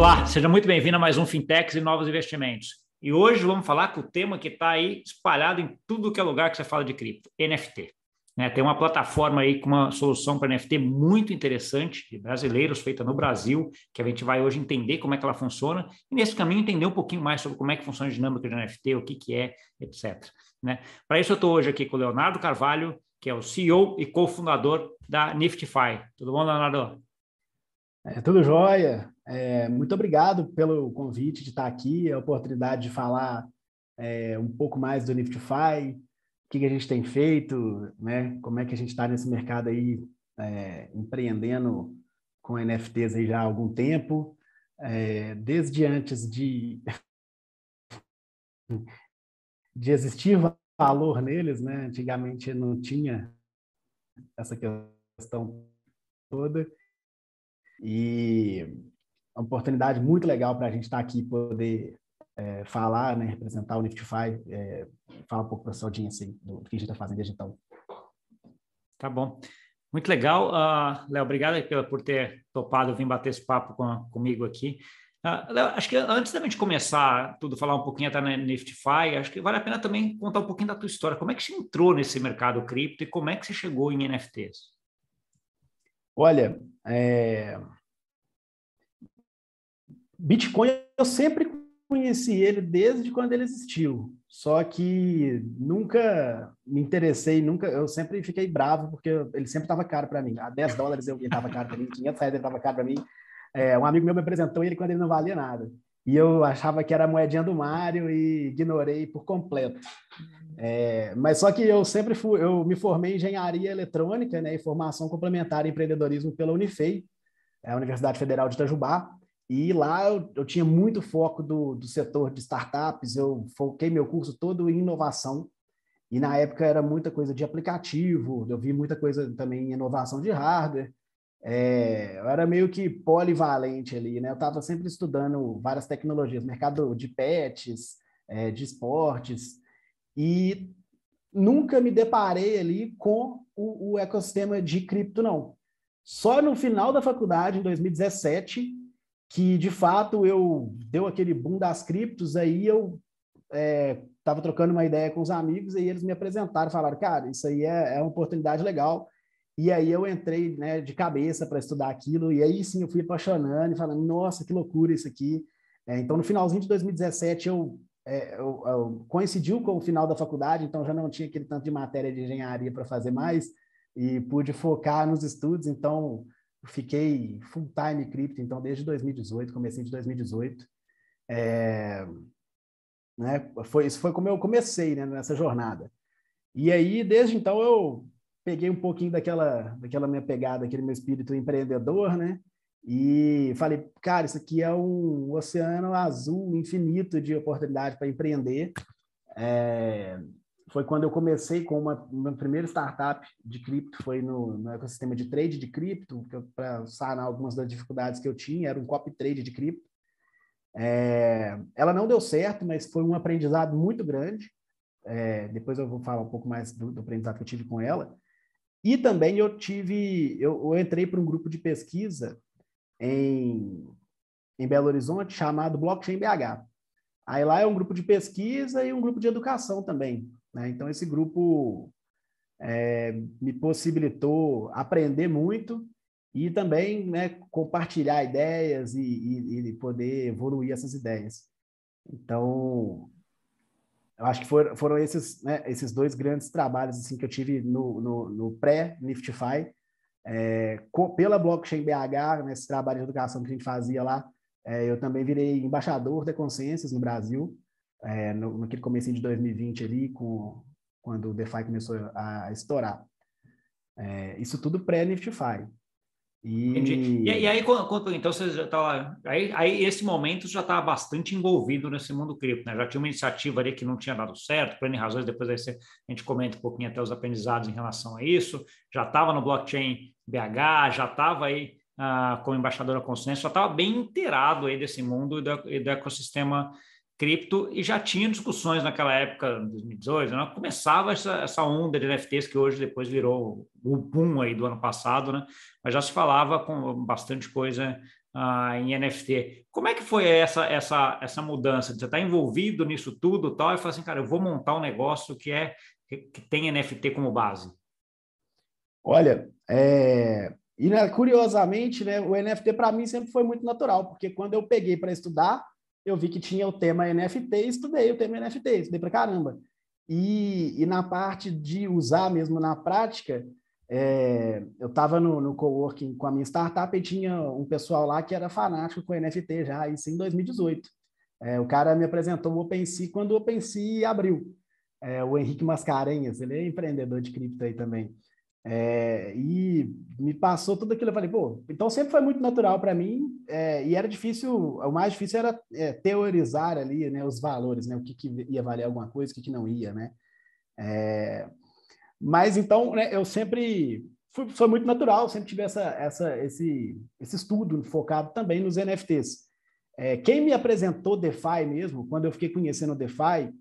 Olá, seja muito bem-vindo a mais um Fintechs e Novos Investimentos. E hoje vamos falar com o tema que está aí espalhado em tudo que é lugar que você fala de cripto, NFT. Né, tem uma plataforma aí com uma solução para NFT muito interessante, de brasileiros, feita no Brasil, que a gente vai hoje entender como é que ela funciona, e nesse caminho entender um pouquinho mais sobre como é que funciona a dinâmica de NFT, o que, que é, etc. Né? Para isso eu estou hoje aqui com o Leonardo Carvalho, que é o CEO e cofundador da Niftify. Tudo bom, Leonardo? É, tudo jóia. É, muito obrigado pelo convite de estar aqui, a oportunidade de falar é, um pouco mais do Niftify, o que, que, a gente tem feito, né? como é que a gente está nesse mercado aí é, empreendendo com NFTs aí já há algum tempo, é, desde antes de, de existir valor neles, né? antigamente não tinha essa questão toda. E uma oportunidade muito legal para a gente estar tá aqui poder é, falar, né, representar o Niftify, é, falar um pouco para a sua audiência do, que a gente está fazendo desde então. Tá bom. Muito legal. Uh, Léo, obrigado por ter topado vir bater esse papo com, comigo aqui. Uh, Léo, acho que antes da gente começar tudo, falar um pouquinho até na Niftify, acho que vale a pena também contar um pouquinho da tua história. Como é que você entrou nesse mercado cripto e como é que você chegou em NFTs? Olha, é... Bitcoin eu sempre conheci ele desde quando ele existiu. Só que nunca me interessei, nunca, eu sempre fiquei bravo porque ele sempre estava caro para mim. A 10 dólares ele estava caro para mim, 500 reais ele estava caro para mim. É, um amigo meu me apresentou ele quando ele não valia nada. E eu achava que era a moedinha do Mário e ignorei por completo. É, mas só que eu sempre fui, eu me formei em engenharia eletrônica né, e formação complementar em empreendedorismo pela Unifei, a Universidade Federal de Itajubá. E lá eu, eu tinha muito foco do, do setor de startups, eu foquei meu curso todo em inovação. E na época era muita coisa de aplicativo, eu vi muita coisa também em inovação de hardware. É, eu era meio que polivalente ali, né? Eu estava sempre estudando várias tecnologias, mercado de pets, é, de esportes, e nunca me deparei ali com o, o, ecossistema de cripto, não. Só no final da faculdade, em 2017, que de fato eu deu aquele boom das criptos, aí eu estava é, trocando uma ideia com os amigos e eles me apresentaram, falaram, cara, isso aí é, é uma oportunidade legal. E aí eu entrei né, de cabeça para estudar aquilo, e aí sim eu fui apaixonando e falando, nossa, que loucura isso aqui. É, então, no finalzinho de 2017, eu é, eu, eu, coincidiu com o final da faculdade, então já não tinha aquele tanto de matéria de engenharia para fazer mais e pude focar nos estudos, então fiquei full time cripto, então desde 2018, comecei de 2018. É, né, foi, isso foi como eu comecei né, nessa jornada. E aí, desde então, eu peguei um pouquinho daquela, daquela minha pegada, aquele meu espírito empreendedor, né? E falei, cara, isso aqui é um oceano azul infinito de oportunidade para empreender. É, foi quando eu comecei com uma, uma primeira startup de cripto, foi no, no ecossistema de trade de cripto, para sanar algumas das dificuldades que eu tinha, era um copy trade de cripto. É, ela não deu certo, mas foi um aprendizado muito grande. É, depois eu vou falar um pouco mais do, do aprendizado que eu tive com ela. E também eu tive, eu, eu entrei para um grupo de pesquisa em, em Belo Horizonte chamado Blockchain BH. Aí lá é um grupo de pesquisa e um grupo de educação também. Né? Então, esse grupo é, me possibilitou aprender muito e também né, compartilhar ideias e, e, e, poder evoluir essas ideias. Então, eu acho que foram, foram esses, né, esses dois grandes trabalhos assim, que eu tive no, no, no pré-Niftify, é, pela Blockchain BH, nesse trabalho de educação que a gente fazia lá, é, eu também virei embaixador da Consciências no Brasil, é, no, naquele começo de 2020 ali, com, quando o DeFi começou a, estourar. É, isso tudo pré-Niftify. E... E, aí, quando, então você já está lá. Aí, aí, esse momento já está bastante envolvido nesse mundo cripto, né? Já tinha uma iniciativa ali que não tinha dado certo, por N razões, depois aí você, a gente comenta um pouquinho até os aprendizados em relação a isso. Já estava no blockchain BH, já estava aí ah, como embaixador da consciência, já estava bem inteirado aí desse mundo e do, e do ecossistema cripto e já tinha discussões naquela época, 2018, né? começava essa, essa onda de NFTs que hoje depois virou o boom aí do ano passado, né? Mas já se falava com bastante coisa ah, em NFT. Como é que foi essa, essa, essa mudança? Você está envolvido nisso tudo tal, e fala assim, cara, eu vou montar um negócio que, é, que, tem NFT como base. Olha, é... e né, curiosamente, né, o NFT para mim sempre foi muito natural, porque quando eu peguei para estudar, eu vi que tinha o tema NFT estudei o tema NFT, estudei para caramba. E, e na parte de usar mesmo na prática, é, eu estava no, no coworking com a minha startup e tinha um pessoal lá que era fanático com NFT já, isso em 2018. É, o cara me apresentou o OpenSea quando o OpenSea abriu. É, o Henrique Mascarenhas, ele é empreendedor de cripto aí também. É, e me passou tudo aquilo. Eu falei, pô, então sempre foi muito natural para mim. É, e era difícil, o mais difícil era é, teorizar ali né, os valores, né, o que, que ia valer alguma coisa, o que, que não ia, né? É, mas então, né, eu sempre fui, foi muito natural, sempre tive essa, essa, esse, esse estudo focado também nos NFTs. É, quem me apresentou DeFi mesmo, quando eu fiquei conhecendo o DeFi,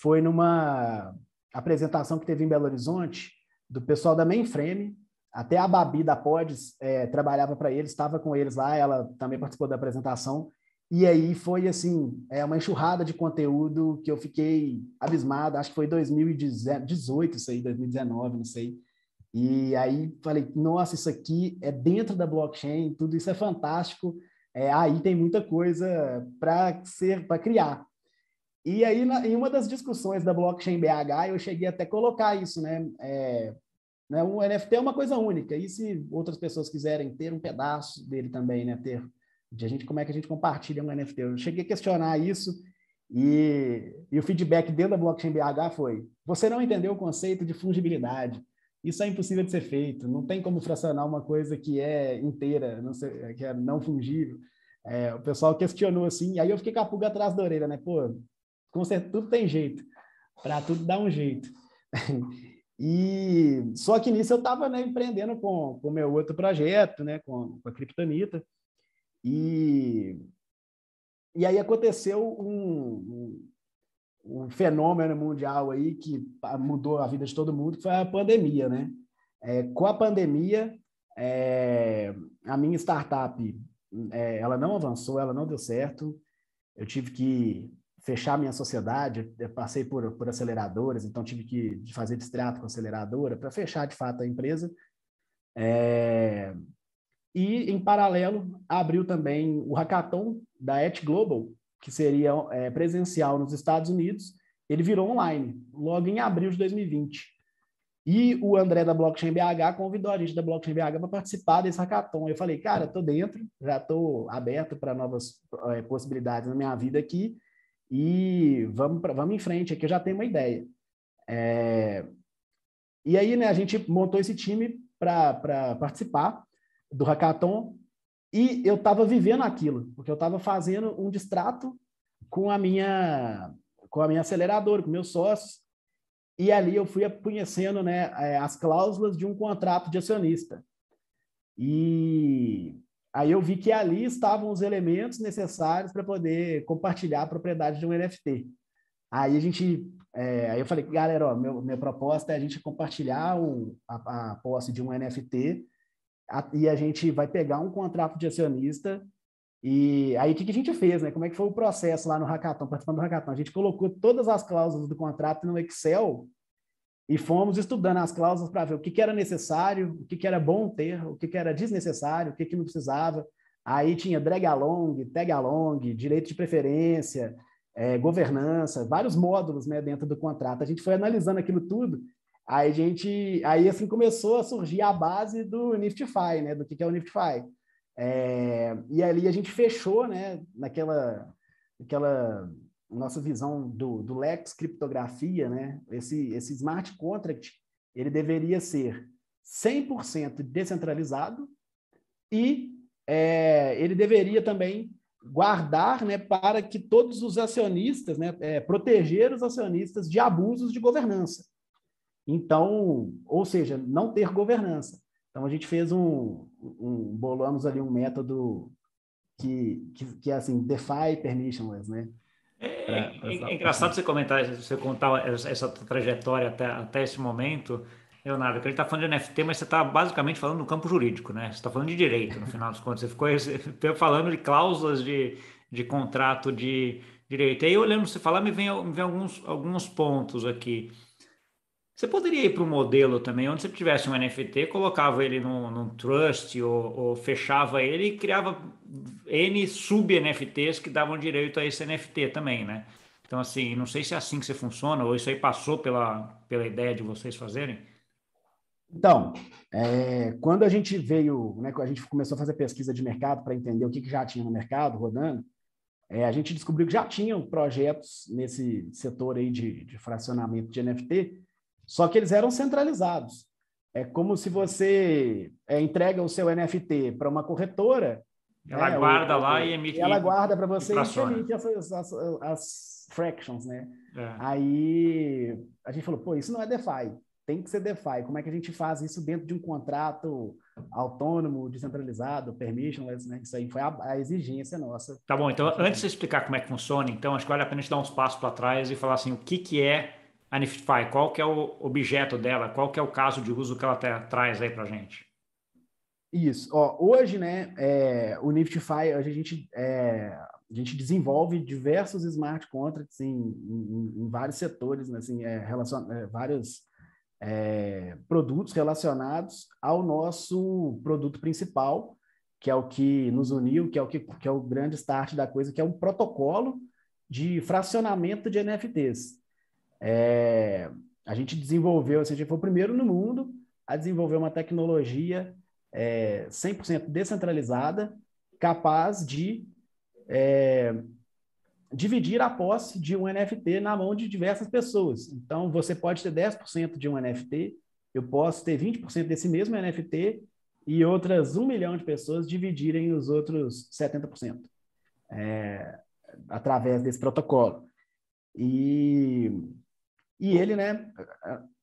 foi numa apresentação que teve em Belo Horizonte, do pessoal da Mainframe, até a Babi da Pods é, trabalhava para eles, estava com eles lá, ela também participou da apresentação, e aí foi assim, é uma enxurrada de conteúdo que eu fiquei abismado, acho que foi 2018 isso aí, 2019, não sei. E aí falei, nossa, isso aqui é dentro da blockchain, tudo isso é fantástico. É, aí tem muita coisa para ser, para criar. E aí, na, em uma das discussões da blockchain BH, eu cheguei até colocar isso, né? É, né? O NFT é uma coisa única. E se outras pessoas quiserem ter um pedaço dele também, né? Ter de a gente como é que a gente compartilha um NFT. Eu cheguei a questionar isso e, e o feedback dentro da blockchain BH foi: você não entendeu o conceito de fungibilidade. Isso é impossível de ser feito. Não tem como fracionar uma coisa que é inteira, não sei, que é não fungível. É, o pessoal questionou assim, aí eu fiquei com a pulga atrás da orelha, né? Pô, com certeza, tudo tem jeito. Para tudo dar um jeito. E só que nisso eu estava né, empreendendo com o meu outro projeto, né, com, com a Kryptonita. E, e aí aconteceu um, um, um, fenômeno mundial aí que mudou a vida de todo mundo, que foi a pandemia, né? É, com a pandemia, é, a minha startup, é, ela não avançou, ela não deu certo. Eu tive que fechar minha sociedade, eu passei por, por aceleradoras, então tive que fazer distrato com a aceleradora para fechar de fato a empresa. É, e, em paralelo, abriu também o hackathon da Et Global, que seria é, presencial nos Estados Unidos. Ele virou online, logo em abril de 2020. E o André da Blockchain BH convidou a gente da Blockchain BH para participar desse hackathon. Eu falei, cara, estou dentro, já estou aberto para novas é, possibilidades na minha vida aqui e vamos, pra, vamos em frente aqui, eu já tenho uma ideia. É... E aí, né, a gente montou esse time para participar do hackathon e eu estava vivendo aquilo, porque eu estava fazendo um distrato com a minha com a minha aceleradora, com meus sócios, e ali eu fui conhecendo né, é, as cláusulas de um contrato de acionista. E aí eu vi que ali estavam os elementos necessários para poder compartilhar a propriedade de um NFT. Aí a gente, é, aí eu falei, galera, ó, meu, minha proposta é a gente compartilhar a, a posse de um NFT e a gente vai pegar um contrato de acionista e aí o que, que a gente fez, né? Como é que foi o processo lá no hackathon, participando do hackathon? A gente colocou todas as cláusulas do contrato no Excel e fomos estudando as cláusulas para ver o que, que, era necessário, o que, que era bom ter, o que, que era desnecessário, o que, que não precisava. Aí tinha drag along, tag along, direito de preferência, é, governança, vários módulos né, dentro do contrato. A gente foi analisando aquilo tudo Aí a gente, aí assim começou a surgir a base do Niftify, né? Do que, que é o Niftify. É, e ali a gente fechou, né? Naquela, naquela nossa visão do, do Lex criptografia, né? Esse, esse smart contract, ele deveria ser 100% descentralizado e é, ele deveria também guardar, né, para que todos os acionistas, né, é, proteger os acionistas de abusos de governança. Então, ou seja, não ter governança. Então, a gente fez um, um bolamos ali um método que, que, que é assim, DeFi permissionless, né? É, é, é engraçado você comentar, você contar essa, essa trajetória até, até esse momento, Leonardo, que ele está falando de NFT, mas você está basicamente falando no campo jurídico, né? Você está falando de direito, no final das contas. Você ficou falando de cláusulas de, de contrato de direito. Aí, olhando você falar, me vem, me vem alguns, alguns pontos aqui. Você poderia ir para um modelo também, onde você tivesse um NFT, colocava ele num, num trust ou, ou, fechava ele e criava N sub-NFTs que davam direito a esse NFT também, né? Então, assim, não sei se é assim que você funciona ou isso aí passou pela, pela ideia de vocês fazerem. Então, é, quando a gente veio, né, a gente começou a fazer pesquisa de mercado para entender o que, que, já tinha no mercado rodando, é, a gente descobriu que já tinham projetos nesse setor aí de, de fracionamento de NFT, só que eles eram centralizados. É como se você é, entrega o seu NFT para uma corretora. Ela né, guarda lá e emite. Ela guarda para você e emite as, as, as, fractions, né? É. Aí a gente falou, pô, isso não é DeFi tem que ser DeFi. Como é que a gente faz isso dentro de um contrato autônomo, descentralizado, permissionless, né? Isso aí foi a, a exigência nossa. Tá bom, então antes de explicar como é que funciona, então acho que vale a pena a gente dar uns passos para trás e falar assim, o que, que é a Niftify? Qual que é o objeto dela? Qual que é o caso de uso que ela traz aí para gente? Isso. Ó, hoje, né, é, o Niftify, a gente, é, a gente desenvolve diversos smart contracts em, em, em vários setores, né, assim, é, relacion, é, vários é, produtos relacionados ao nosso produto principal, que é o que nos uniu, que é o que, que é o grande start da coisa, que é um protocolo de fracionamento de NFTs. É, a gente desenvolveu, a gente foi o primeiro no mundo a desenvolver uma tecnologia é, 100% descentralizada, capaz de é, dividir a posse de um NFT na mão de diversas pessoas. Então, você pode ter 10% de um NFT, eu posso ter 20% desse mesmo NFT e outras um milhão de pessoas dividirem os outros 70%, é, através desse protocolo. E, e ele, né...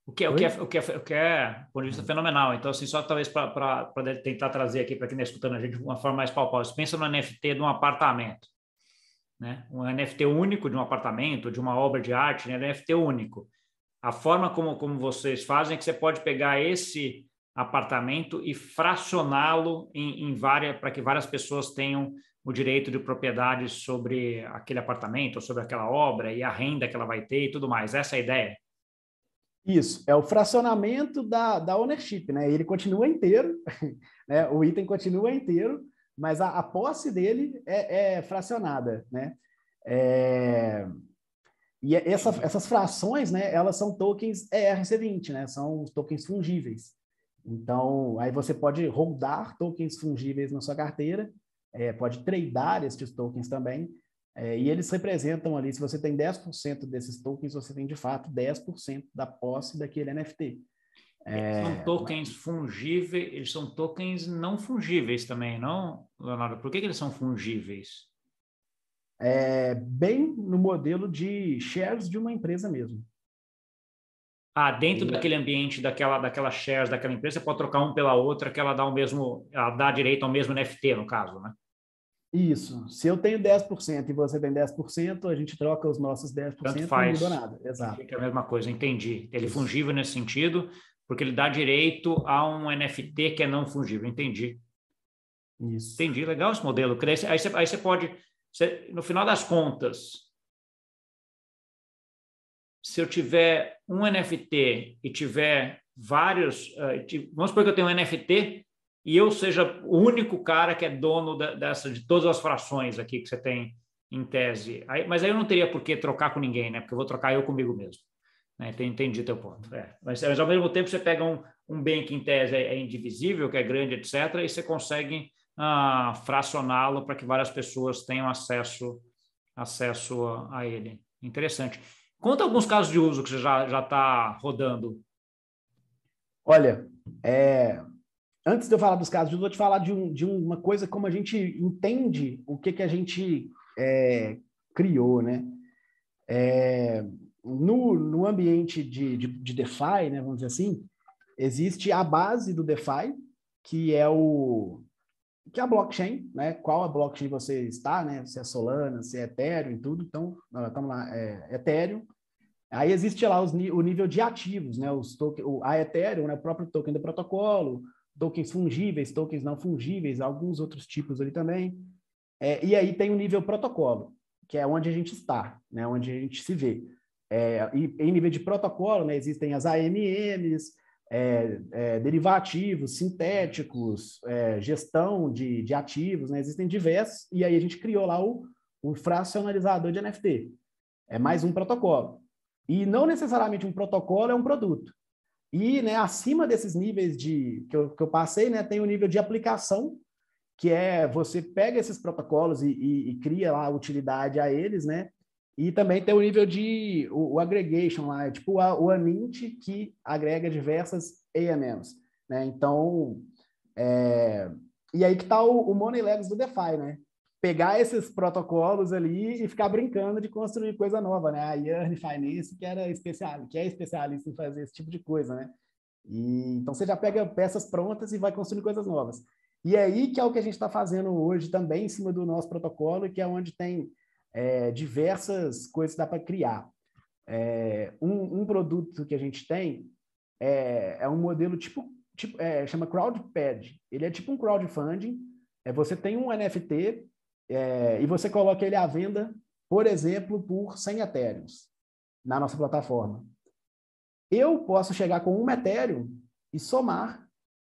O que, é, o, que é, o, que é, o que é, por isso, fenomenal. Então, assim, só talvez para tentar trazer aqui para quem está escutando a gente de uma forma mais palpável. Você pensa no NFT de um apartamento né? Um NFT único de um apartamento, de uma obra de arte, né? NFT único. A forma como, como vocês fazem é que você pode pegar esse apartamento e fracioná-lo em, em várias para que várias pessoas tenham o direito de propriedade sobre aquele apartamento, sobre aquela obra e a renda que ela vai ter e tudo mais. Essa é a ideia. Isso, é o fracionamento da, da ownership, né? Ele continua inteiro, né? O item continua inteiro, mas a, a posse dele é, é fracionada, né? É... E é, essa, essas frações, né, elas são tokens ERC20, né? São tokens fungíveis. Então, aí você pode rodar tokens fungíveis na sua carteira, é, pode tradear esses tokens também, é, e eles representam ali, se você tem 10% desses tokens, você tem de fato 10% da posse daquele NFT. É... São tokens fungíveis, eles são tokens não fungíveis também, não, Leonardo? Por que, que eles são fungíveis? É bem no modelo de shares de uma empresa mesmo. Ah, dentro e... daquele ambiente, daquela, daquela shares daquela empresa, você pode trocar um pela outra, que ela dá o mesmo, ela dá direito ao mesmo NFT, no caso, né? Isso. Se eu tenho 10% e você tem 10%, a gente troca os nossos 10% Tanto faz. não muda nada. Exato. Fica a mesma coisa, entendi. Ele é fungível nesse sentido porque ele dá direito a um NFT que é não fungível. Entendi. Isso. Entendi, legal esse modelo. Aí você, aí você pode, você, no final das contas, se eu tiver um NFT e tiver vários, uh, vamos supor que eu tenho um NFT e eu seja o único cara que é dono da, dessa, de todas as frações aqui que você tem em tese. Aí, mas aí eu não teria por que trocar com ninguém, né? Porque eu vou trocar eu comigo mesmo. Né? Entendi teu ponto. É. Mas, mas, ao mesmo tempo você pega um, um bem que em tese é, é indivisível, que é grande, etc., e você consegue ah, fracioná-lo para que várias pessoas tenham acesso, acesso a, a, ele. Interessante. Conta alguns casos de uso que você já está rodando. Olha, é, antes de eu falar dos casos eu vou te falar de, um, de uma coisa como a gente entende o que, que a gente é, criou, né? É, no, no ambiente de, de, de DeFi, né, vamos dizer assim, existe a base do DeFi, que é o que é a blockchain, né? Qual a blockchain você está, né? Se é Solana, se é Ethereum e tudo. Então, estamos lá, é Ethereum. Aí existe lá os, o nível de ativos, né? Os token, o, a Ethereum, né? o próprio token do protocolo, tokens fungíveis, tokens não fungíveis, alguns outros tipos ali também. É, e aí tem o nível protocolo, que é onde a gente está, né? onde a gente se vê. É, e em nível de protocolo, né, existem as AMMs, é, é, derivativos, sintéticos, é, gestão de, de ativos, né? existem diversos, e aí a gente criou lá o, o fracionalizador de NFT. É mais um protocolo. E não necessariamente um protocolo é um produto. E né, acima desses níveis de que eu, que eu passei, né, tem o nível de aplicação, que é você pega esses protocolos e, e, e cria lá utilidade a eles, né? E também tem o nível de o, o aggregation lá, é tipo a, o Anint que agrega diversas AMMs, né? Então, é... e aí que está o, o Money Labs do DeFi, né? Pegar esses protocolos ali e ficar brincando de construir coisa nova, né? A Yearn Finance, que era especial, que é especialista em fazer esse tipo de coisa, né? E, então você já pega peças prontas e vai construindo coisas novas. E é aí que é o que a gente está fazendo hoje também em cima do nosso protocolo, que é onde tem é, diversas coisas que dá para criar. É, um, um, produto que a gente tem é, é um modelo tipo, tipo é, chama CrowdPad. Ele é tipo um crowdfunding. É, você tem um NFT é, e você coloca ele à venda, por exemplo, por 100 Ethereums na nossa plataforma. Eu posso chegar com um Ethereum e somar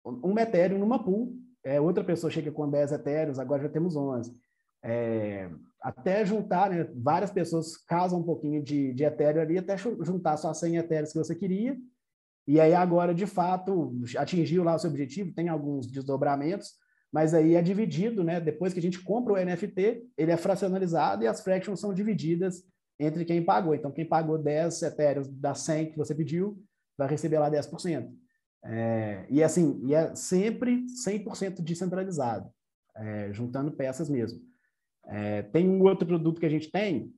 um Ethereum numa pool. É, outra pessoa chega com 10 Ethereums, agora já temos 11. É, até juntar, né, várias pessoas casam um pouquinho de, de Ethereum ali, até juntar só 100 Ethereums que você queria, e aí agora, de fato, atingiu lá o seu objetivo, tem alguns desdobramentos, mas aí é dividido, né, depois que a gente compra o NFT, ele é fracionalizado e as fractions são divididas entre quem pagou. Então, quem pagou 10 Ethereums das 100 que você pediu, vai receber lá 10%. É, e assim, e é sempre 100% descentralizado, é, juntando peças mesmo. É, tem um outro produto que a gente tem,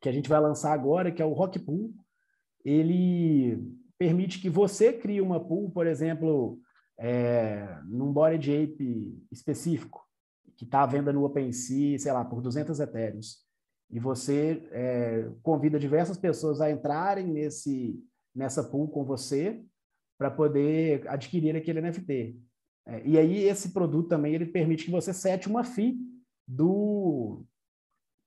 que a gente vai lançar agora, que é o Rock Pool. Ele permite que você crie uma pool, por exemplo, é, num Body Ape específico, que está à venda no OpenSea, sei lá, por 200 Ethereums. E você é, convida diversas pessoas a entrarem nesse, nessa pool com você para poder adquirir aquele NFT. É, e aí esse produto também ele permite que você sete uma FII do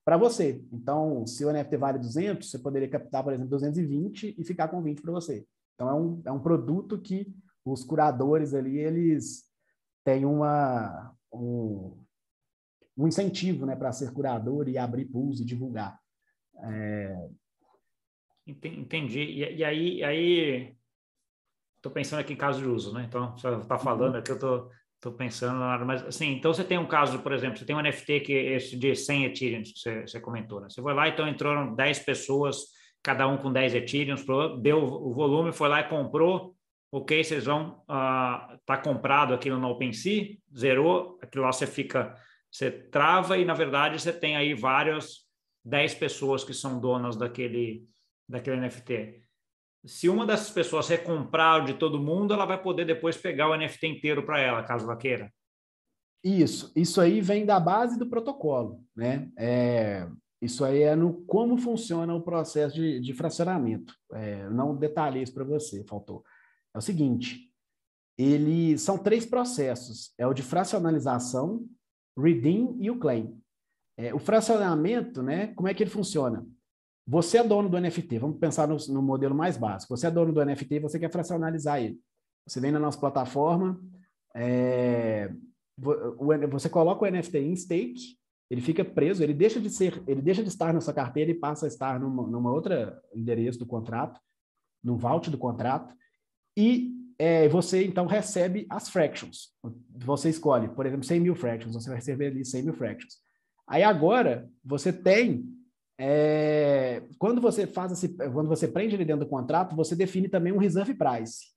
para você. Então, se o NFT vale 200, você poderia captar, por exemplo, 220 e ficar com 20 para você. Então, é um, é um produto que os curadores ali, eles têm uma, um, um incentivo né, para ser curador e abrir pools e divulgar. É... Entendi. E, e aí, aí estou pensando aqui em caso de uso, né? Então, você está falando uhum. aqui, eu estou Estou pensando, mas assim, então você tem um caso, por exemplo, você tem um NFT que é esse de 100 Ethereum que você, você comentou, né? Você foi lá, então entraram 10 pessoas, cada um com 10 Ethereum, deu o volume, foi lá e comprou, ok, vocês vão, uh, tá comprado aquilo no OpenSea, zerou, aquilo lá você fica, você trava e na verdade você tem aí várias 10 pessoas que são donas daquele, daquele NFT se uma dessas pessoas recomprar o de todo mundo, ela vai poder depois pegar o NFT inteiro para ela, caso ela queira. Isso, isso aí vem da base do protocolo, né? É, isso aí é no como funciona o processo de, de fracionamento. É, não detalhei isso para você, faltou. É o seguinte, ele são três processos: é o de fracionalização, redeem e o claim. É, o fracionamento, né? Como é que ele funciona? Você é dono do NFT, vamos pensar no, no, modelo mais básico. Você é dono do NFT e você quer fracionalizar ele. Você vem na nossa plataforma, é, você coloca o NFT em stake, ele fica preso, ele deixa de ser, ele deixa de estar na sua carteira e passa a estar numa, numa outra endereço do contrato, no vault do contrato, e é, você então recebe as fractions. Você escolhe, por exemplo, 100 mil fractions, você vai receber ali 100 mil fractions. Aí agora você tem é, quando você faz esse, quando você prende ele dentro do contrato, você define também um reserve price.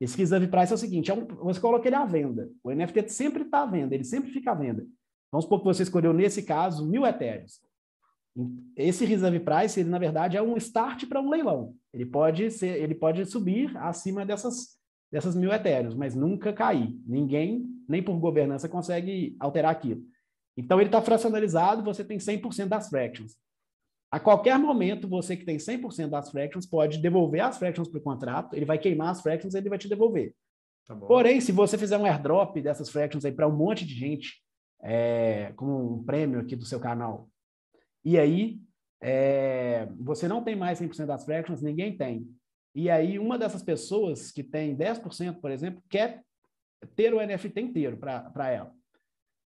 Esse reserve price é o seguinte: é um, você coloca ele à venda. O NFT sempre está à venda, ele sempre fica à venda. Vamos supor que você escolheu, nesse caso, mil etéreos. Esse reserve price, ele, na verdade, é um start para um leilão. Ele pode, ser, ele pode subir acima dessas, dessas mil etéreos, mas nunca cair. Ninguém, nem por governança, consegue alterar aquilo. Então, ele está fracionalizado, você tem 100% das fractions. A qualquer momento, você que tem 100% das fractions pode devolver as fractions para o contrato, ele vai queimar as fractions e ele vai te devolver. Tá Porém, se você fizer um airdrop dessas fractions aí para um monte de gente, é, como um prêmio aqui do seu canal, e aí é, você não tem mais 100% das fractions, ninguém tem. E aí uma dessas pessoas que tem 10%, por exemplo, quer ter o NFT inteiro para ela.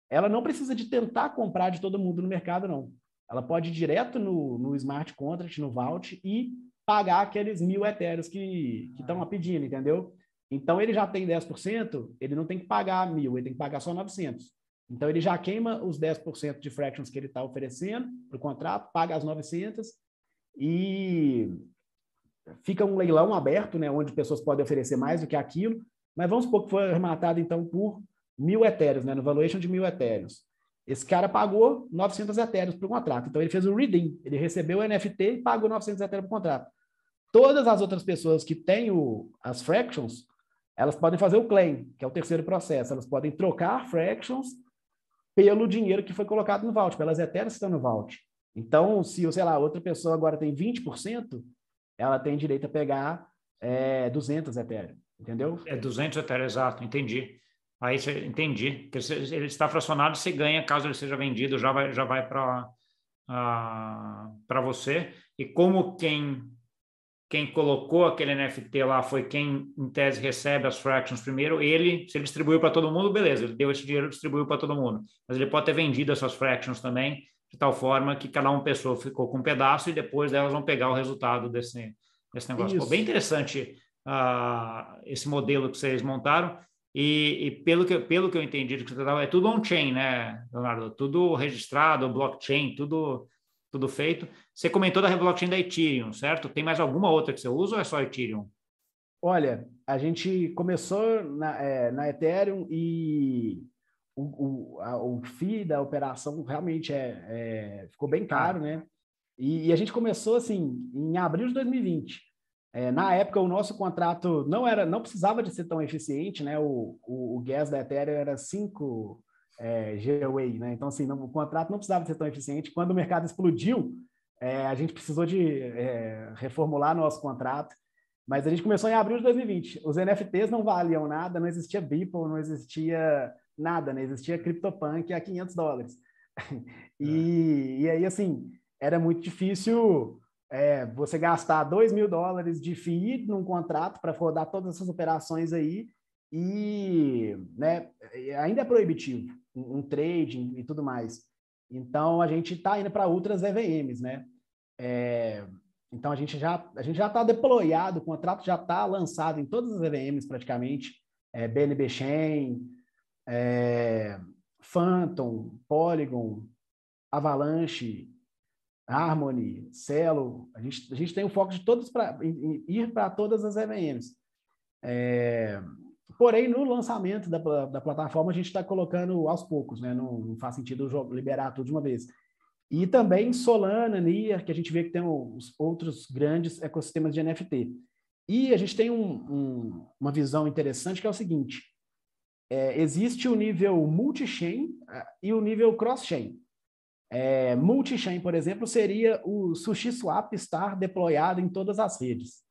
Ela não precisa de tentar comprar de todo mundo no mercado, não. Ela pode ir direto no, no smart contract, no Vault, e pagar aqueles mil etéreos que estão pedindo, entendeu? Então, ele já tem 10%, ele não tem que pagar mil, ele tem que pagar só 900. Então, ele já queima os 10% de fractions que ele está oferecendo para o contrato, paga as 900 e fica um leilão aberto, né, onde pessoas podem oferecer mais do que aquilo, mas vamos supor que foi arrematado, então, por mil etéreos, né, no valuation de mil etéreos. Esse cara pagou 900 etéreos para o contrato. Então, ele fez o redeem. Ele recebeu o NFT e pagou 900 etéreos para o contrato. Todas as outras pessoas que têm o, as fractions, elas podem fazer o claim, que é o terceiro processo. Elas podem trocar fractions pelo dinheiro que foi colocado no vault, pelas etéreas que estão no vault. Então, se, sei lá, outra pessoa agora tem 20%, ela tem direito a pegar é, 200 etéreos, entendeu? É 200 etéreos, exato, entendi. Aí você entendi ele está fracionado, você ganha caso ele seja vendido, já vai já vai para uh, ah, para você. E como quem quem colocou aquele NFT lá foi quem em tese recebe as fractions primeiro, ele se ele distribuiu para todo mundo, beleza, ele deu esse dinheiro, distribuiu para todo mundo. Mas ele pode ter vendido essas fractions também de tal forma que cada uma pessoa ficou com um pedaço e depois elas vão pegar o resultado desse desse negócio. Ficou bem interessante uh, esse modelo que vocês montaram. E, e, pelo, que, pelo que eu entendi do que você estava, é tudo on-chain, né, Leonardo? Tudo registrado, blockchain, tudo, tudo feito. Você comentou da blockchain da Ethereum, certo? Tem mais alguma outra que você usa ou é só Ethereum? Olha, a gente começou na, é, na Ethereum e o, o, a, o FII da operação realmente é, é ficou bem caro, né? E, e, a gente começou assim em abril de 2020. É, na época, o nosso contrato não era, não precisava de ser tão eficiente, né? O, o, o gas da Ethereum era 5 é, GWay, né? Então, assim, não, o contrato não precisava ser tão eficiente. Quando o mercado explodiu, é, a gente precisou de é, reformular nosso contrato, mas a gente começou em abril de 2020. Os NFTs não valiam nada, não existia Beeple, não existia nada, né? Existia CryptoPunk a 500 dólares. e, e aí, assim, era muito difícil é, você gastar 2 mil dólares de FII num contrato para rodar todas essas operações aí e né, ainda é proibitivo um, um trading e tudo mais. Então a gente está indo para outras EVMs, né? É, então a gente já a gente já está deployado, o contrato já está lançado em todas as EVMs praticamente, é, BNB Chain, é, Phantom, Polygon, Avalanche, Harmony, Celo, a gente, a gente tem o foco de todos para ir para todas as EVMs. É, porém, no lançamento da, da plataforma, a gente está colocando aos poucos, né? Não, não, faz sentido liberar tudo de uma vez. E também Solana, Nier, que a gente vê que tem os outros grandes ecossistemas de NFT. E a gente tem um, um, uma visão interessante que é o seguinte: é, existe o nível multi-chain ah, e o nível cross-chain. É, multi-chain, por exemplo, seria o SushiSwap estar deployado em todas as redes.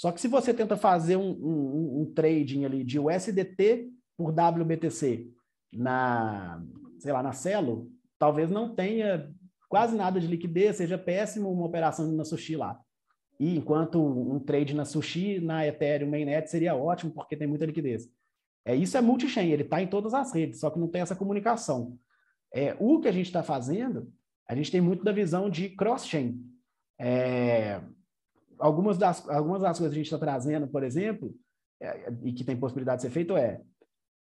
Só que se você tenta fazer um, um, um trading ali de USDT por WBTC na, sei lá, na Celo, talvez não tenha quase nada de liquidez, seja péssimo uma operação na Sushi lá. E enquanto um trade na Sushi, na Ethereum Mainnet seria ótimo, porque tem muita liquidez. É, isso é multi-chain, ele está em todas as redes, só que não tem essa comunicação. É, o que a gente está fazendo, a gente tem muito da visão de cross-chain. É, algumas, das, algumas das coisas que a gente está trazendo, por exemplo, é, e que tem possibilidade de ser feito é,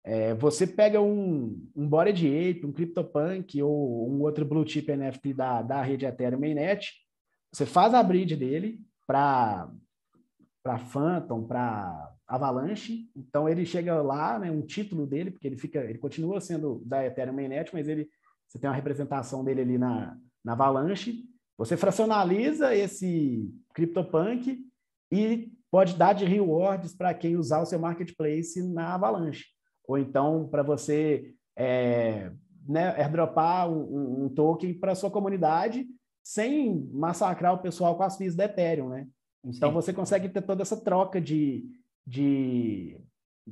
é você pega um, um Bored Ape, um CryptoPunk ou um outro Blue Chip NFT da, da rede Ethereum Mainnet, você faz a bridge dele para Phantom, para Avalanche. Então ele chega lá, né, um título dele, porque ele fica, ele continua sendo da Ethereum Mainnet, mas ele você tem uma representação dele ali na, na Avalanche. Você fracionaliza esse CryptoPunk e pode dar de rewards para quem usar o seu marketplace na Avalanche. Ou então para você é, né, airdropar um, um token para sua comunidade. sem massacrar o pessoal com as fees da Ethereum, né? Então Sim. você consegue ter toda essa troca de, de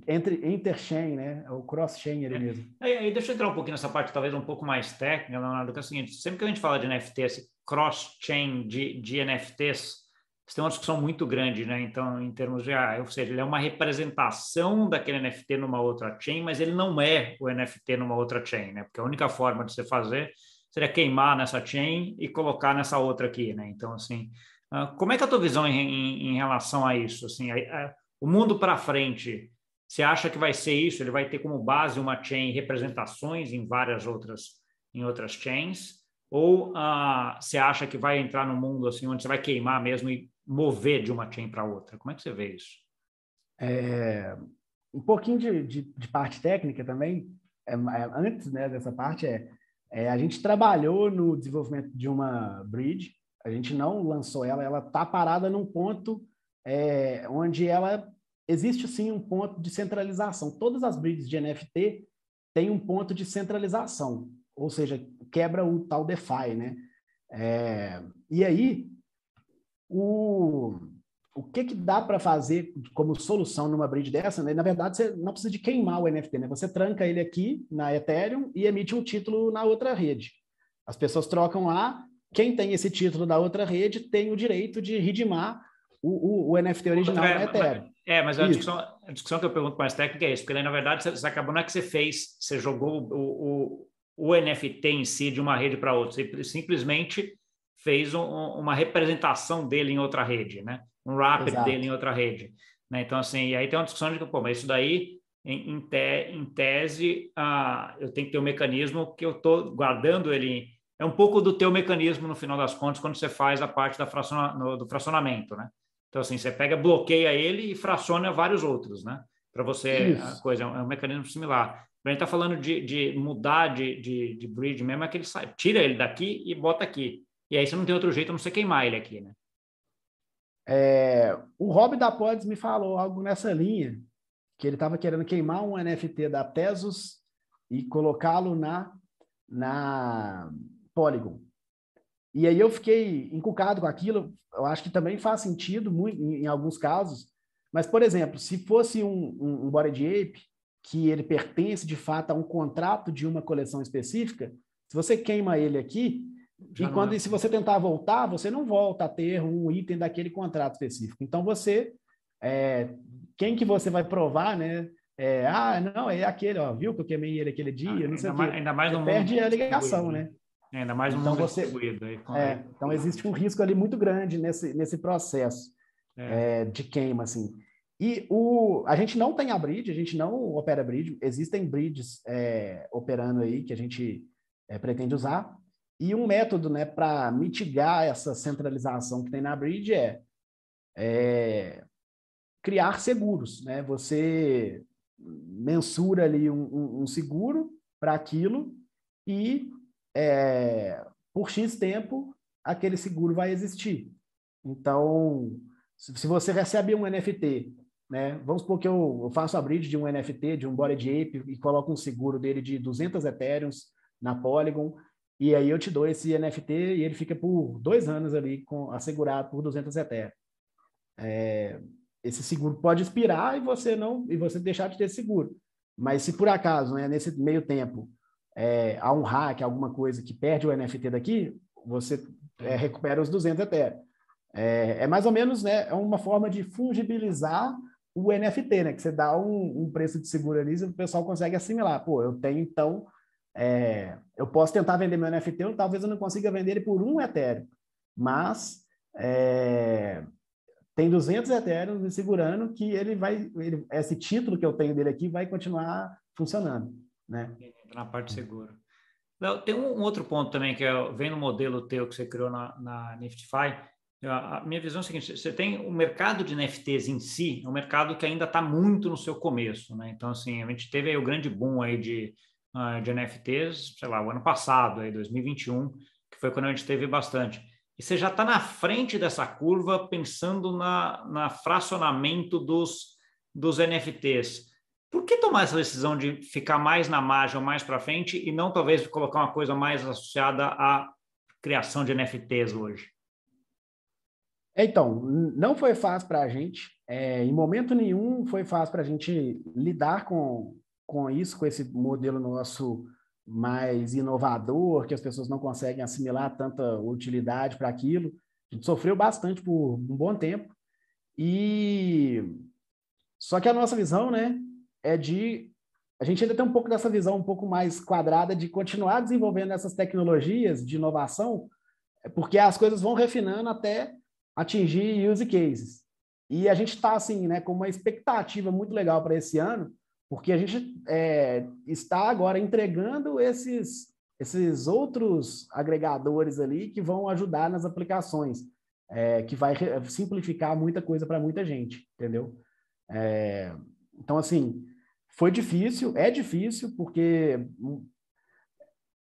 entre interchain, né? O cross-chain ali é. mesmo. Aí, deixa eu entrar um pouquinho nessa parte, talvez um pouco mais técnica, Leonardo, que é o seguinte: sempre que a gente fala de NFT, esse cross-chain de, de NFTs, você tem uma discussão muito grande, né? Então, em termos de, ah, ou seja, ele é uma representação daquele NFT numa outra chain, mas ele não é o NFT numa outra chain, né? Porque a única forma de você fazer seria queimar nessa chain e colocar nessa outra aqui, né? Então, assim, ah, como é que é a tua visão em, em, em relação a isso? Assim, a, a, o mundo para frente, você acha que vai ser isso? Ele vai ter como base uma chain representações em várias outras, em outras chains? Ou uh, você acha que vai entrar no mundo assim onde você vai queimar mesmo e mover de uma chain para outra? Como é que você vê isso? É, um pouquinho de, de, de parte técnica também. É, é, antes né, dessa parte, é, é, a gente trabalhou no desenvolvimento de uma bridge. A gente não lançou ela, ela está parada num ponto é, onde ela existe sim um ponto de centralização. Todas as bridges de NFT têm um ponto de centralização, ou seja, quebra o tal DeFi, né? É, e aí, o, o que, que dá para fazer como solução numa bridge dessa? Né? Na verdade, você não precisa de queimar o NFT, né? Você tranca ele aqui na Ethereum e emite um título na outra rede. As pessoas trocam lá, quem tem esse título da outra rede tem o direito de ridimar o, o, o NFT original na Ethereum. É, mas a discussão, a discussão, que eu pergunto mais técnica é isso, porque daí, na verdade, você, você acabou, não é que você fez, você jogou o, o, o NFT em si de uma rede para outra, você simplesmente fez um, uma representação dele em outra rede, né? Um Exato. dele em outra rede. Né? Então, assim, aí tem uma discussão de que, pô, mas isso daí, em, em, te, em tese, ah, eu tenho que ter um mecanismo que eu estou guardando ele. É um pouco do teu mecanismo, no final das contas, quando você faz a parte da fraciona, no, do fracionamento, né? Então, assim, você pega, bloqueia ele e fraciona vários outros, né? Para você, Isso. a coisa, é um, mecanismo similar. A gente está falando de, de mudar de, de, de bridge mesmo, é que ele sai, tira ele daqui e bota aqui. E aí você não tem outro jeito a não ser queimar ele aqui, né? É, o Rob da Pods me falou algo nessa linha, que ele estava querendo queimar um NFT da Tesos e colocá-lo na, na Polygon. E aí eu fiquei encucado com aquilo, eu acho que também faz sentido muito, em, em alguns casos, mas, por exemplo, se fosse um, um, um Body Ape, que ele pertence de fato a um contrato de uma coleção específica, se você queima ele aqui, já e quando é. se você tentar voltar, você não volta a ter um item daquele contrato específico. Então você, é, quem que você vai provar, né? É, ah, não, é aquele, ó, viu que eu queimei ele aquele dia, ah, não sei ainda, mais, ainda mais no perde a ligação, né? É, ainda mais no então, mundo você, aí, é, Então existe um risco ali muito grande nesse, nesse processo é. é. de queima, assim. E o, a gente não tem a bridge, a gente não opera bridge, existem bridges é, operando aí que a gente pretende usar, e um método né, para mitigar essa centralização que tem na bridge é, é criar seguros. Né? Você mensura ali um, um seguro para aquilo e é, por X tempo aquele seguro vai existir. Então, se você recebe um NFT, né, vamos supor que eu, faço a bridge de um NFT, de um Body Ape, e coloco um seguro dele de 200 Ethereums na Polygon, e aí eu te dou esse NFT e ele fica por dois anos ali com, assegurado por 200 Ethereum. É, esse seguro pode expirar e você não e você deixar de ter seguro. Mas se por acaso, né, nesse meio tempo, é, há um hack, alguma coisa que perde o NFT daqui, você é, recupera os 200 Ethereum. É, é, mais ou menos né, é uma forma de fungibilizar o NFT, né? Que você dá um, um preço de seguro ali e o pessoal consegue assimilar. Pô, eu tenho então é, eu posso tentar vender meu NFT, talvez eu não consiga vender ele por um Ethereum, mas é, tem 200 Ethereum me segurando que ele vai, ele, esse título que eu tenho dele aqui vai continuar funcionando, né? Na parte segura. Tem um, outro ponto também que é, vem no modelo teu que você criou na, na Niftify. A minha visão é a seguinte: você tem o mercado de NFTs em si, é um mercado que ainda está muito no seu começo, né? Então, assim, a gente teve aí o grande boom aí de uh, de NFTs, sei lá, o ano passado, aí, 2021, que foi quando a gente teve bastante. E você já está na frente dessa curva pensando na, na fracionamento dos, dos NFTs. Por que tomar essa decisão de ficar mais na margem ou mais para frente e não talvez colocar uma coisa mais associada a criação de NFTs hoje? Então, não foi fácil para a gente. É, em momento nenhum foi fácil para a gente lidar com, com isso, com esse modelo nosso mais inovador, que as pessoas não conseguem assimilar tanta utilidade para aquilo. A gente sofreu bastante por um bom tempo. E só que a nossa visão, né, é de a gente ainda tem um pouco dessa visão um pouco mais quadrada de continuar desenvolvendo essas tecnologias de inovação, porque as coisas vão refinando até atingir use cases. E a gente está assim, né, com uma expectativa muito legal para esse ano, porque a gente é, está agora entregando esses esses outros agregadores ali que vão ajudar nas aplicações, é, que vai simplificar muita coisa para muita gente, entendeu? É, então, assim, foi difícil, é difícil, porque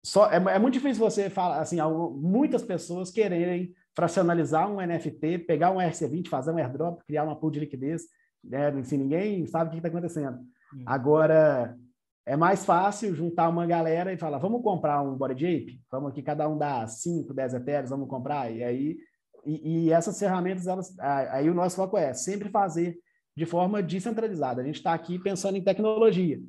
só, é, é, muito difícil você falar, assim, muitas pessoas quererem fracionalizar um NFT, pegar um RC20, fazer um airdrop, criar uma pool de liquidez, né? assim, ninguém sabe o que está acontecendo. Hum. Agora, é mais fácil juntar uma galera e falar, vamos comprar um Body Ape? Vamos aqui, cada um dá 5, 10 etéreos, vamos comprar? E aí, e, e essas ferramentas, elas, aí o nosso foco é sempre fazer de forma descentralizada. A gente está aqui pensando em tecnologia.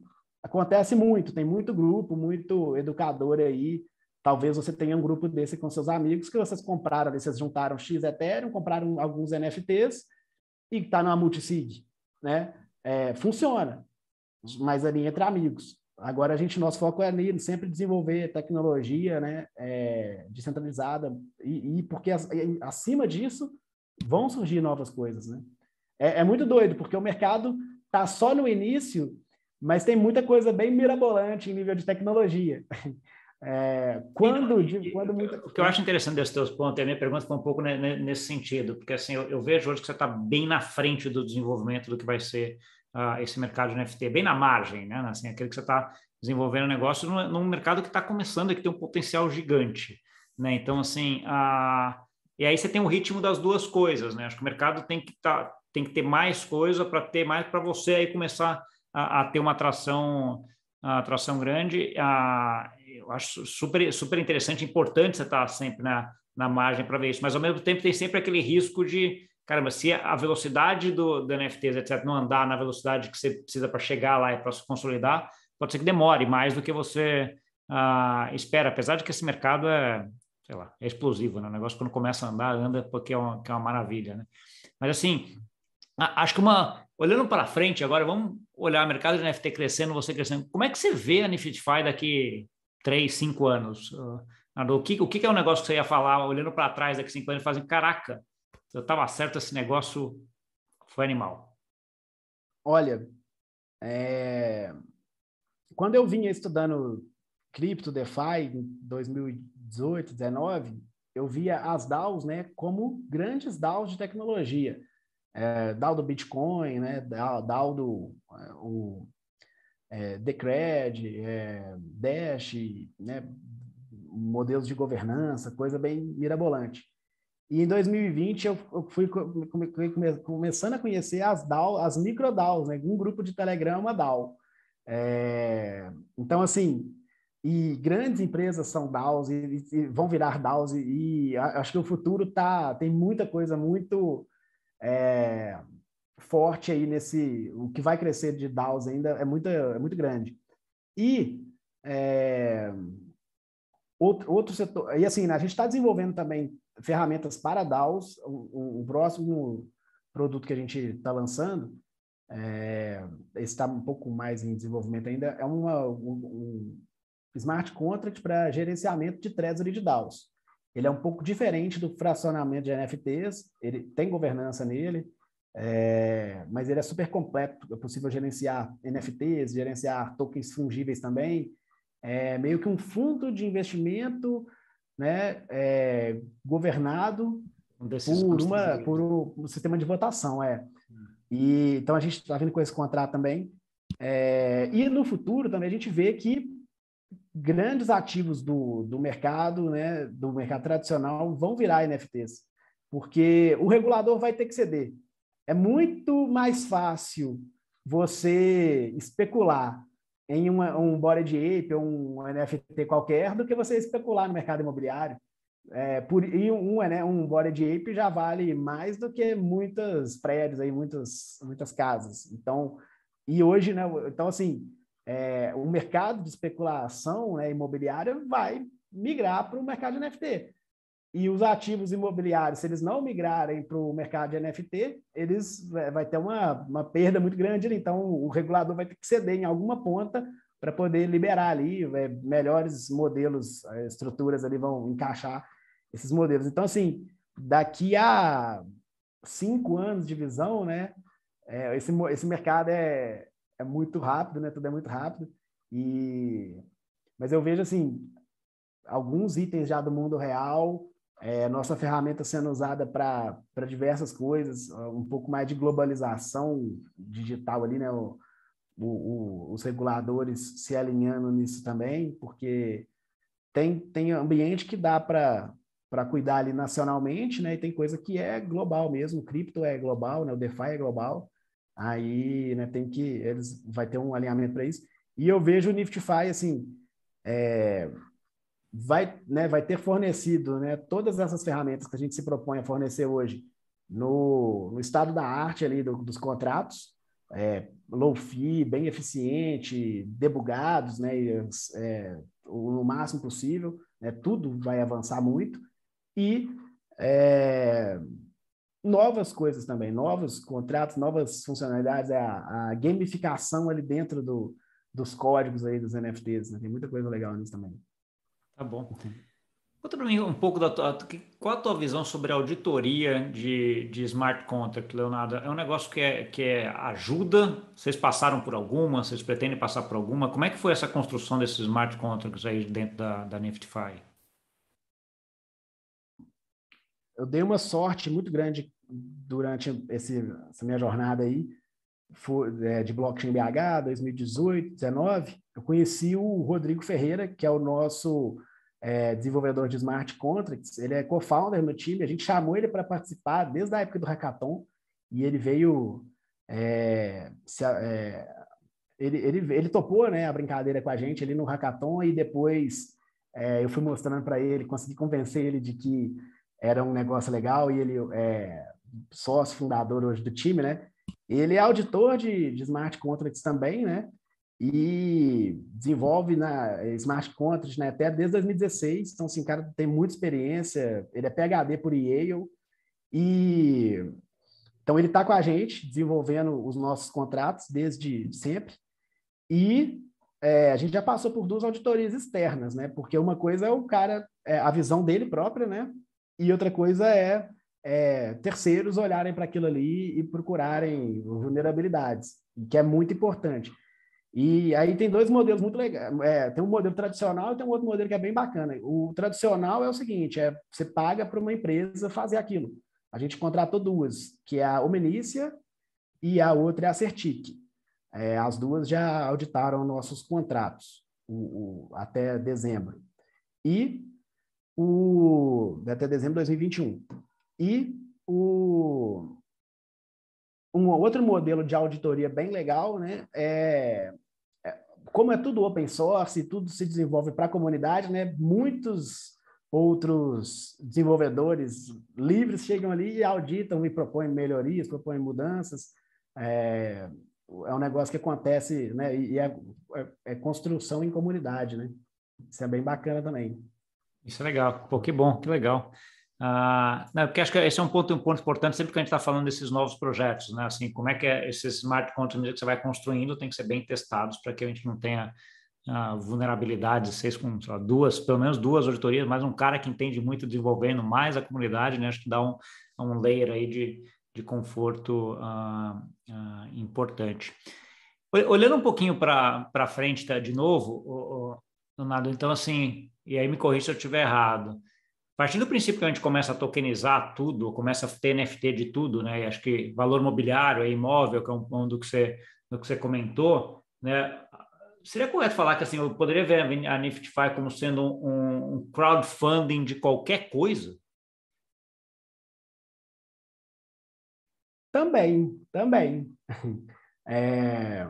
Acontece muito, tem muito grupo, muito educador aí. Talvez você tenha um grupo desse com seus amigos que vocês compraram, vocês juntaram X Ethereum, compraram alguns NFTs e está numa multisig, né? É, funciona, mas ali entre amigos. Agora a gente, nosso foco é ali, sempre desenvolver tecnologia, né, é, descentralizada e, e porque as, acima disso vão surgir novas coisas, né? É, é muito doido, porque o mercado está só no início, mas tem muita coisa bem mirabolante em nível de tecnologia. É, quando, de, quando muita... O que eu acho interessante desses teus pontos, e a minha pergunta foi um pouco nesse sentido, porque assim, eu, eu vejo hoje que você está bem na frente do desenvolvimento do que vai ser uh, esse mercado de NFT, bem na margem, né? Assim, aquele que você está desenvolvendo negócio num, num mercado que está começando e que tem um potencial gigante, né? Então, assim, uh, e aí você tem o ritmo das duas coisas, né? Acho que o mercado tem que estar tá, tem que ter mais coisa para ter mais para você aí começar a, a, ter uma atração, atração grande. A, eu acho super, super interessante, importante você estar sempre na, na margem para ver isso, mas ao mesmo tempo tem sempre aquele risco de, caramba, se a velocidade do, do NFTs, etc., não andar na velocidade que você precisa para chegar lá e para se consolidar, pode ser que demore mais do que você uh, espera, apesar de que esse mercado é, sei lá, é explosivo, né? O negócio quando começa a andar, anda porque é uma, é uma maravilha, né? Mas assim, Acho que uma. Olhando para frente, agora vamos olhar o mercado de NFT crescendo, você crescendo. Como é que você vê a Niftify daqui três, cinco anos? Uh, o que, o que é um negócio que você ia falar olhando para trás daqui cinco anos fazendo, caraca, eu estava certo, esse negócio foi animal? Olha, é... quando eu vinha estudando cripto, DeFi em 2018, 2019, eu via as DAOs né, como grandes DAOs de tecnologia é, DAO do Bitcoin, né, DAO do é, o, é, Decred, é, Dash, né, modelos de governança, coisa bem mirabolante. E em 2020 eu, fui começando a conhecer as DAO, as micro DAOs, né? Um grupo de Telegram uma DAO. É, então, assim, e grandes empresas são DAOs e, e vão virar DAOs e, e, acho que o futuro tá tem muita coisa muito é, forte aí nesse. O que vai crescer de DAOs ainda é muito, é muito grande. E é, outro, outro setor. E assim, né, a gente está desenvolvendo também ferramentas para DAOs. O, o próximo produto que a gente está lançando é, está um pouco mais em desenvolvimento ainda, é uma, um, um smart contract para gerenciamento de treasury de DAOs. Ele é um pouco diferente do fracionamento de NFTs, ele tem governança nele, é, mas ele é super completo. É possível gerenciar NFTs, gerenciar tokens fungíveis também. É meio que um fundo de investimento né, é, governado por, uma, por um, um, sistema de votação. É. E, então a gente está vindo com esse contrato também. É, e no futuro também a gente vê que grandes ativos do, do mercado, né, do mercado tradicional, vão virar NFTs, porque o regulador vai ter que ceder. É muito mais fácil você especular em uma, um Body Ape ou um NFT qualquer do que você especular no mercado imobiliário. é, por, e um, né, um Bored Ape já vale mais do que muitas prédios aí, muitas, muitas casas. Então, e hoje, né, então assim, é, o mercado de especulação né, imobiliária vai migrar para o mercado de NFT. E os ativos imobiliários, se eles não migrarem para o mercado de NFT, eles vai ter uma, uma perda muito grande. Então, o regulador vai ter que ceder em alguma ponta para poder liberar ali é, melhores modelos, é, estruturas ali vão encaixar esses modelos. Então, assim, daqui a cinco anos de visão, né, é, esse, esse mercado é, é muito rápido, né, tudo é muito rápido. E, mas eu vejo, assim, alguns itens já do mundo real, é, nossa ferramenta sendo usada para diversas coisas, um pouco mais de globalização digital ali, né, o, o, o, os reguladores se alinhando nisso também, porque tem, tem ambiente que dá para cuidar ali nacionalmente, né? E tem coisa que é global mesmo, o cripto é global, né? O DeFi é global. Aí, né, tem que eles vai ter um alinhamento para isso. E eu vejo o Niftify assim, é, vai, né, vai ter fornecido, né, todas essas ferramentas que a gente se propõe a fornecer hoje no, no estado da arte ali do, dos contratos, é, low fee, bem eficiente, debugados, né, é, o, o máximo possível, né, tudo vai avançar muito e é, novas coisas também, novos contratos, novas funcionalidades, é a, a gamificação ali dentro do, dos códigos aí dos NFTs, né? tem muita coisa legal nisso também. Tá bom. Conta para mim um pouco da tua, qual a tua visão sobre a auditoria de, de smart contract, Leonardo? É um negócio que é, que é ajuda? Vocês passaram por alguma? Vocês pretendem passar por alguma? Como é que foi essa construção desses smart contracts aí dentro da, da Niftify? Eu dei uma sorte muito grande durante esse, essa minha jornada aí, é, de blockchain BH, 2018, 2019. Eu conheci o Rodrigo Ferreira, que é o nosso é, desenvolvedor de smart contracts. Ele é co-founder no time. A gente chamou ele para participar desde a época do hackathon e ele veio. É, se, é, ele, ele, ele topou né, a brincadeira com a gente ali no hackathon e depois é, eu fui mostrando para ele, consegui convencer ele de que era um negócio legal e ele é sócio fundador hoje do time, né? Ele é auditor de, de smart contracts também, né? E desenvolve na smart contracts né, até desde 2016. Então, assim, cara tem muita experiência. Ele é PhD por Yale e então ele está com a gente desenvolvendo os nossos contratos desde sempre. E é, a gente já passou por duas auditorias externas, né? Porque uma coisa é o cara, é, a visão dele própria, né? E outra coisa é, é terceiros olharem para aquilo ali e procurarem vulnerabilidades, que é muito importante. E aí tem dois modelos muito legais. É, tem um modelo tradicional e tem um outro modelo que é bem bacana. O tradicional é o seguinte: é você paga para uma empresa fazer aquilo. A gente contratou duas, que é a Omenícia e a outra é a Certic. É, as duas já auditaram nossos contratos o, o, até dezembro. E o, até dezembro de 2021. E o, um outro modelo de auditoria bem legal, né, é, é como é tudo open source, tudo se desenvolve para a comunidade, né, muitos outros desenvolvedores livres chegam ali e auditam e propõem melhorias, propõem mudanças. É, é um negócio que acontece, né, e é, é, é construção em comunidade, né. Isso é bem bacana também. Isso é legal. Pô, que bom, que legal. Ah, não, porque acho que esse é um ponto, um ponto importante sempre que a gente está falando desses novos projetos, né? Assim, como é que é esses smart contracts que você vai construindo tem que ser bem testados para que a gente não tenha ah, vulnerabilidades, seis com lá, duas, pelo menos duas auditorias, mais um cara que entende muito desenvolvendo mais a comunidade, né? Acho que dá um, um layer aí de, de conforto ah, importante. Olhando um pouquinho para frente, tá, de novo, Leonardo, então assim, e aí me corrija se eu estiver errado. A partir do princípio que a gente começa a tokenizar tudo, começa a ter NFT de tudo, né? E acho que valor mobiliário, imóvel, que é um, um do que você do que você comentou, né? Seria correto falar que assim, eu poderia ver a Niftify como sendo um, um crowdfunding de qualquer coisa? Também, também. É,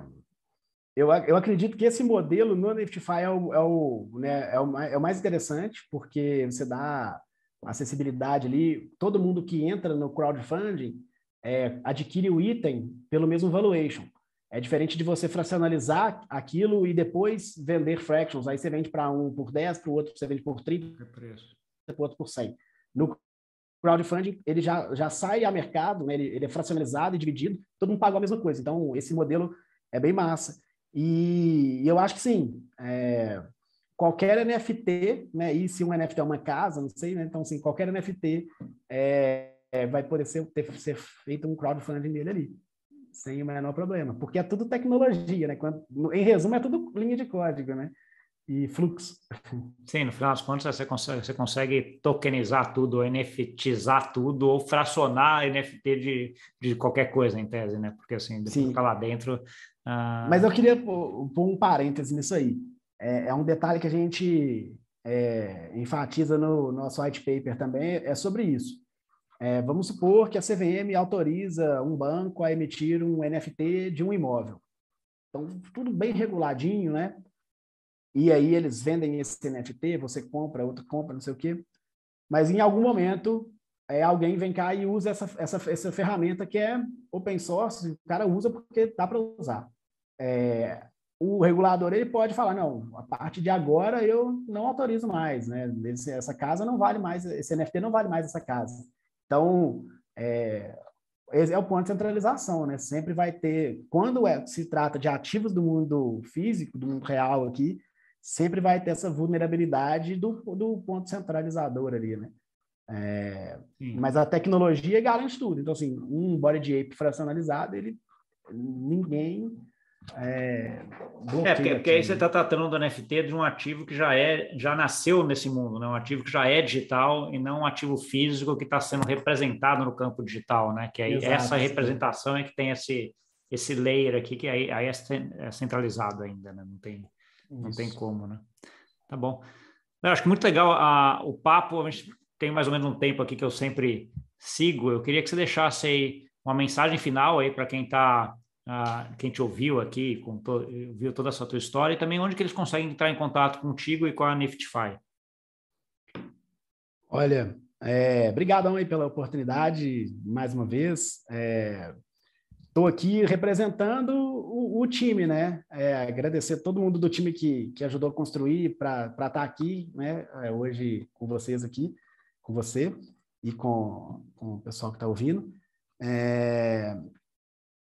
eu, eu acredito que esse modelo no Niftify é o, é o, né, é o, é o mais interessante, porque você dá acessibilidade ali, todo mundo que entra no crowdfunding é, adquire o item pelo mesmo valuation. É diferente de você fracionalizar aquilo e depois vender fractions. Aí você vende para um por 10, para o outro você vende por 30, para o outro por 100. No crowdfunding, ele já, já sai a mercado, né? ele, ele, é fracionalizado e dividido, todo mundo paga a mesma coisa. Então, esse modelo é bem massa. E, eu acho que sim, é, qualquer NFT, né? E se um NFT é uma casa, não sei, né? Então, assim, qualquer NFT é, é, vai poder ser, ter, ser feito um crowdfunding dele ali, sem o menor problema, porque é tudo tecnologia, né? Quando, em resumo, é tudo linha de código, né? E fluxo. Sim, no final das contas, você consegue, você consegue tokenizar tudo, NFTizar tudo, ou fracionar NFT de, de qualquer coisa, em tese, né? Porque, assim, depois ficar lá dentro... Uh... Mas eu queria pôr um parêntese nisso aí. É, é um detalhe que a gente é, enfatiza no nosso white paper também, é sobre isso. É, vamos supor que a CVM autoriza um banco a emitir um NFT de um imóvel. Então, tudo bem reguladinho, né? E aí eles vendem esse NFT, você compra, outro compra, não sei o quê. Mas em algum momento, é, alguém vem cá e usa essa, essa, essa ferramenta que é open source, o cara usa porque dá para usar. É, o regulador ele pode falar, não, a partir de agora eu não autorizo mais, né? essa casa não vale mais, esse NFT não vale mais essa casa. Então, é, esse é o ponto de centralização, né? Sempre vai ter, quando é, se trata de ativos do mundo físico, do mundo real aqui, sempre vai ter essa vulnerabilidade do, do ponto centralizador ali, né? É, mas a tecnologia garante tudo. Então, assim, um body de ape fracionalizado, ele ninguém é, é porque, porque, aí você está tratando do NFT de um ativo que já é já nasceu nesse mundo, né? um ativo que já é digital e não um ativo físico que está sendo representado no campo digital, né? Que aí Exato, essa representação sim. é que tem esse esse layer aqui que aí, aí é, é centralizado ainda, né? Não tem não tem como, né? Tá bom. Eu acho que muito legal a, o papo. A gente tem mais ou menos um tempo aqui que eu sempre sigo. Eu queria que você deixasse aí uma mensagem final aí para quem está quem te ouviu aqui, com to, viu toda essa tua história, e também onde que eles conseguem entrar em contato contigo e com a Niftify. Olha, é, aí pela oportunidade, mais uma vez. Estou é, aqui representando o, o time, né? É, agradecer a todo mundo do time que, que ajudou a construir para estar tá aqui, né? É, hoje com vocês aqui, com você e com, com o pessoal que está ouvindo.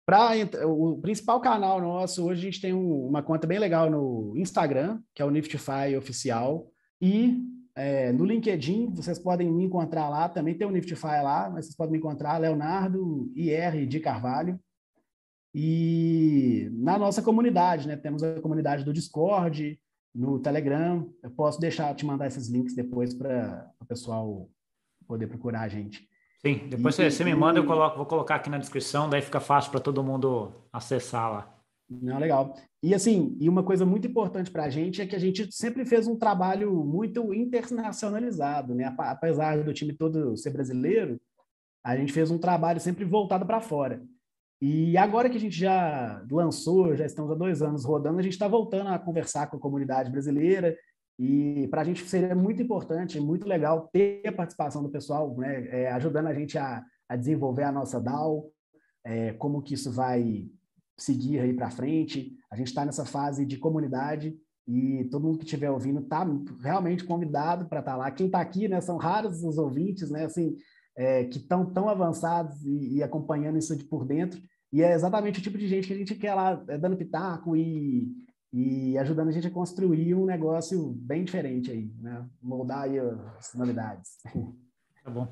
Pra, o principal canal nosso, hoje a gente tem um, uma conta bem legal no Instagram, que é o Niftify Oficial, e é, no LinkedIn, vocês podem me encontrar lá, também tem o Niftify lá, mas vocês podem me encontrar, Leonardo IR de Carvalho. E na nossa comunidade, né? Temos a comunidade do Discord, no Telegram. Eu posso deixar, te mandar esses links depois para o pessoal poder procurar a gente. Sim, depois e, você, me manda, eu coloco, vou colocar aqui na descrição, daí fica fácil para todo mundo acessar lá. Não, legal. E assim, e uma coisa muito importante para a gente é que a gente sempre fez um trabalho muito internacionalizado, né? Apesar do time todo ser brasileiro, a gente fez um trabalho sempre voltado para fora. E agora que a gente já lançou, já estamos há dois anos rodando, a gente está voltando a conversar com a comunidade brasileira e para a gente seria muito importante, muito legal ter a participação do pessoal, né, é, ajudando a gente a, a, desenvolver a nossa DAO, é, como que isso vai seguir aí para frente. A gente está nessa fase de comunidade e todo mundo que estiver ouvindo está realmente convidado para estar tá lá. Quem está aqui, né, são raros os ouvintes, né, assim, é, que estão tão avançados e, e, acompanhando isso de por dentro. E é exatamente o tipo de gente que a gente quer lá, é, dando pitaco e e ajudando a gente a construir um negócio bem diferente aí, né? Moldar aí as novidades. Tá bom.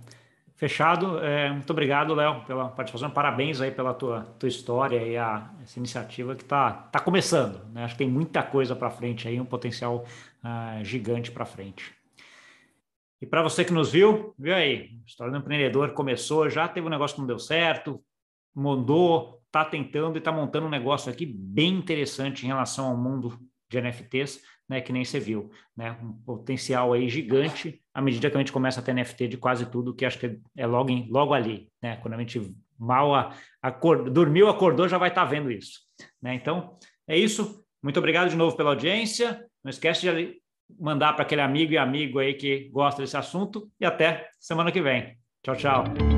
Fechado. É, muito obrigado, Léo, pela participação. Parabéns aí pela tua, tua história e a, essa iniciativa que está tá começando. Né? Acho que tem muita coisa para frente aí, um potencial uh, gigante para frente. E para você que nos viu, viu aí, a história do empreendedor começou, já teve um negócio que não deu certo, mudou, está tentando e está montando um negócio aqui bem interessante em relação ao mundo de NFTs, né, que nem você viu, né, um potencial aí gigante à medida que a gente começa a ter NFT de quase tudo, que acho que é logo, em, logo ali, né, quando a gente mal acord, dormiu, acordou, já vai estar tá vendo isso, né, então é isso, muito obrigado de novo pela audiência, não esquece de mandar para aquele amigo e amigo aí que gosta desse assunto. E até semana que vem. Tchau, tchau.